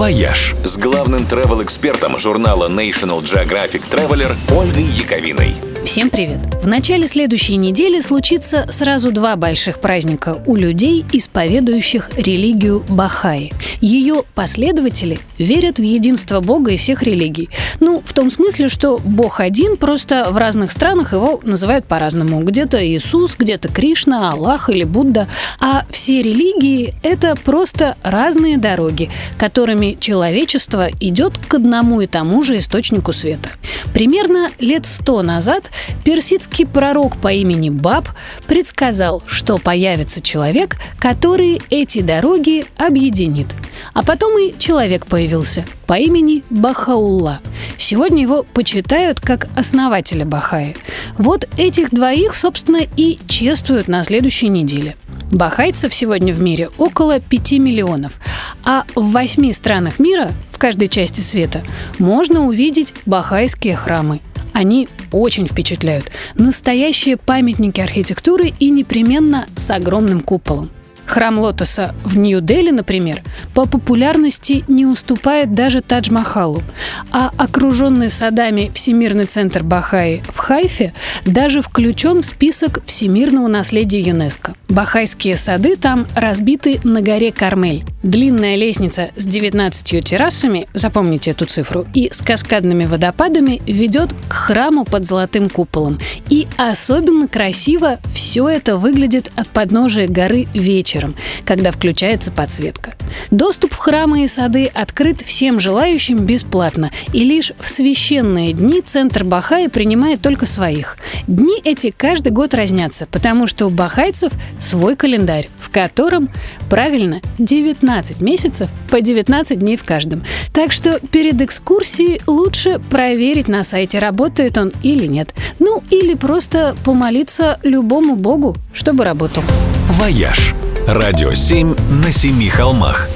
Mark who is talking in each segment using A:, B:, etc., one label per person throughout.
A: «Вояж» с главным travel-экспертом журнала National Geographic Traveler Ольгой Яковиной.
B: Всем привет! В начале следующей недели случится сразу два больших праздника у людей, исповедующих религию Бахаи. Ее последователи верят в единство Бога и всех религий. Ну, в том смысле, что Бог один, просто в разных странах его называют по-разному. Где-то Иисус, где-то Кришна, Аллах или Будда. А все религии — это просто разные дороги, которыми человечество идет к одному и тому же источнику света. Примерно лет сто назад персидский пророк по имени Баб предсказал, что появится человек, который эти дороги объединит. А потом и человек появился по имени Бахаулла. Сегодня его почитают как основателя Бахаи. Вот этих двоих, собственно, и чествуют на следующей неделе. Бахайцев сегодня в мире около 5 миллионов, а в восьми странах мира, в каждой части света, можно увидеть бахайские храмы. Они очень впечатляют. Настоящие памятники архитектуры и непременно с огромным куполом. Храм Лотоса в Нью-Дели, например, по популярности не уступает даже Тадж-Махалу, а окруженный садами Всемирный центр Бахаи в Хайфе даже включен в список всемирного наследия ЮНЕСКо. Бахайские сады там разбиты на горе Кармель. Длинная лестница с 19 террасами, запомните эту цифру, и с каскадными водопадами ведет к храму под золотым куполом. И особенно красиво все это выглядит от подножия горы вечером когда включается подсветка. Доступ в храмы и сады открыт всем желающим бесплатно, и лишь в священные дни Центр Бахаи принимает только своих. Дни эти каждый год разнятся, потому что у бахайцев свой календарь, в котором, правильно, 19 месяцев по 19 дней в каждом. Так что перед экскурсией лучше проверить на сайте, работает он или нет. Ну, или просто помолиться любому богу, чтобы работал.
A: «Вояж» Радио 7 на семи холмах.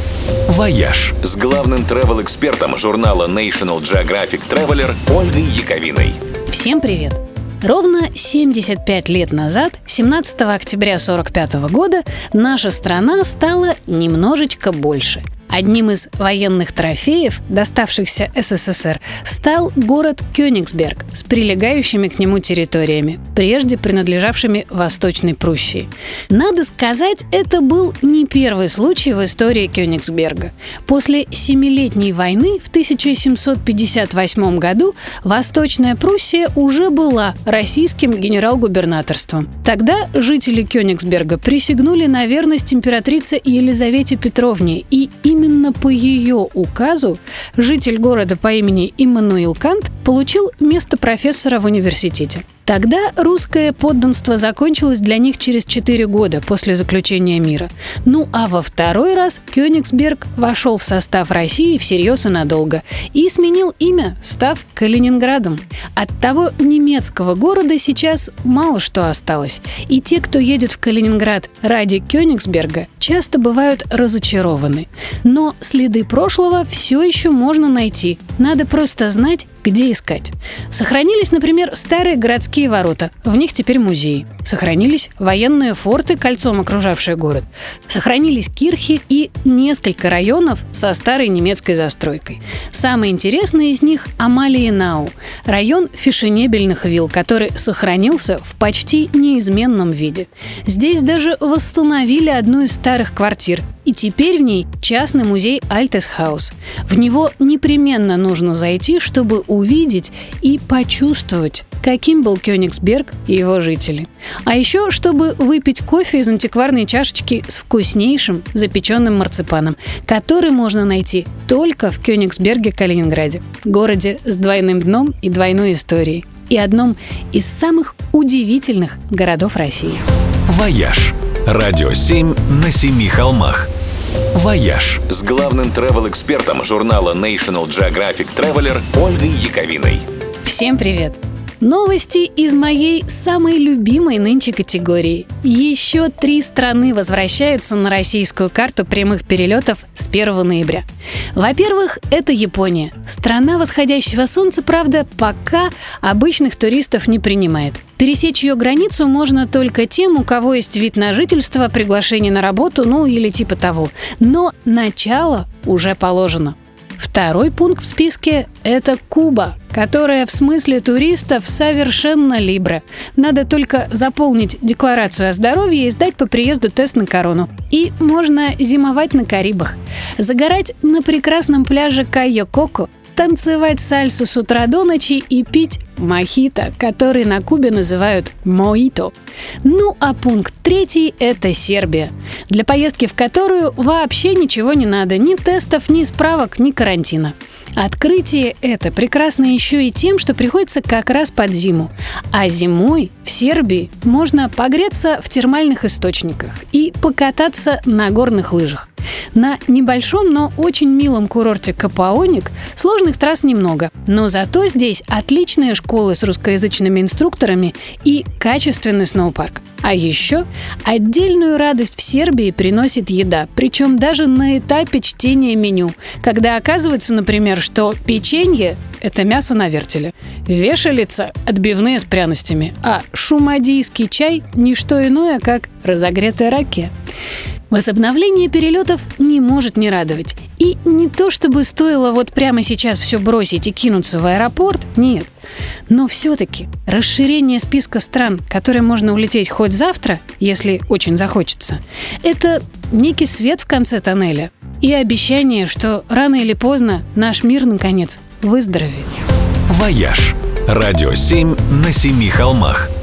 A: «Вояж» с главным travel-экспертом журнала National Geographic Traveler Ольгой Яковиной.
B: Всем привет! Ровно 75 лет назад, 17 октября 1945 года, наша страна стала немножечко больше – Одним из военных трофеев, доставшихся СССР, стал город Кёнигсберг с прилегающими к нему территориями, прежде принадлежавшими Восточной Пруссии. Надо сказать, это был не первый случай в истории Кёнигсберга. После Семилетней войны в 1758 году Восточная Пруссия уже была российским генерал-губернаторством. Тогда жители Кёнигсберга присягнули на верность императрице Елизавете Петровне и именно Именно по ее указу житель города по имени Иммануил Кант получил место профессора в университете. Тогда русское подданство закончилось для них через 4 года после заключения мира. Ну а во второй раз Кёнигсберг вошел в состав России всерьез и надолго и сменил имя, став Калининградом. От того немецкого города сейчас мало что осталось. И те, кто едет в Калининград ради Кёнигсберга, часто бывают разочарованы. Но следы прошлого все еще можно найти. Надо просто знать, где искать. Сохранились, например, старые городские ворота. В них теперь музей. Сохранились военные форты, кольцом окружавшие город. Сохранились кирхи и несколько районов со старой немецкой застройкой. Самый интересный из них – Амалиенау, район фешенебельных вилл, который сохранился в почти неизменном виде. Здесь даже восстановили одну из старых квартир, и теперь в ней частный музей Альтесхаус. В него непременно нужно зайти, чтобы увидеть и почувствовать, каким был Кёнигсберг и его жители. А еще, чтобы выпить кофе из антикварной чашечки с вкуснейшим запеченным марципаном, который можно найти только в Кёнигсберге, Калининграде, городе с двойным дном и двойной историей, и одном из самых удивительных городов России.
A: «Вояж» – радио 7 на семи холмах. «Вояж» с главным travel-экспертом журнала National Geographic Traveler Ольгой Яковиной.
B: Всем привет! Новости из моей самой любимой нынче категории. Еще три страны возвращаются на российскую карту прямых перелетов с 1 ноября. Во-первых, это Япония. Страна восходящего солнца, правда, пока обычных туристов не принимает. Пересечь ее границу можно только тем, у кого есть вид на жительство, приглашение на работу, ну или типа того. Но начало уже положено. Второй пункт в списке – это Куба, которая в смысле туристов совершенно либра. Надо только заполнить декларацию о здоровье и сдать по приезду тест на корону. И можно зимовать на Карибах. Загорать на прекрасном пляже Кайо-Коко танцевать сальсу с утра до ночи и пить мохито, который на Кубе называют моито. Ну а пункт третий – это Сербия, для поездки в которую вообще ничего не надо, ни тестов, ни справок, ни карантина. Открытие это прекрасно еще и тем, что приходится как раз под зиму. А зимой в Сербии можно погреться в термальных источниках и покататься на горных лыжах. На небольшом, но очень милом курорте Капаоник сложных трасс немного, но зато здесь отличные школы с русскоязычными инструкторами и качественный сноупарк. А еще отдельную радость в Сербии приносит еда, причем даже на этапе чтения меню, когда оказывается, например, что печенье – это мясо на вертеле, вешалица – отбивные с пряностями, а шумадийский чай – не что иное, как разогретая раке. Возобновление перелетов не может не радовать. И не то чтобы стоило вот прямо сейчас все бросить и кинуться в аэропорт, нет. Но все-таки расширение списка стран, которые можно улететь хоть завтра, если очень захочется, это некий свет в конце тоннеля и обещание, что рано или поздно наш мир, наконец, выздоровеет.
A: «Вояж» – радио 7 на семи холмах –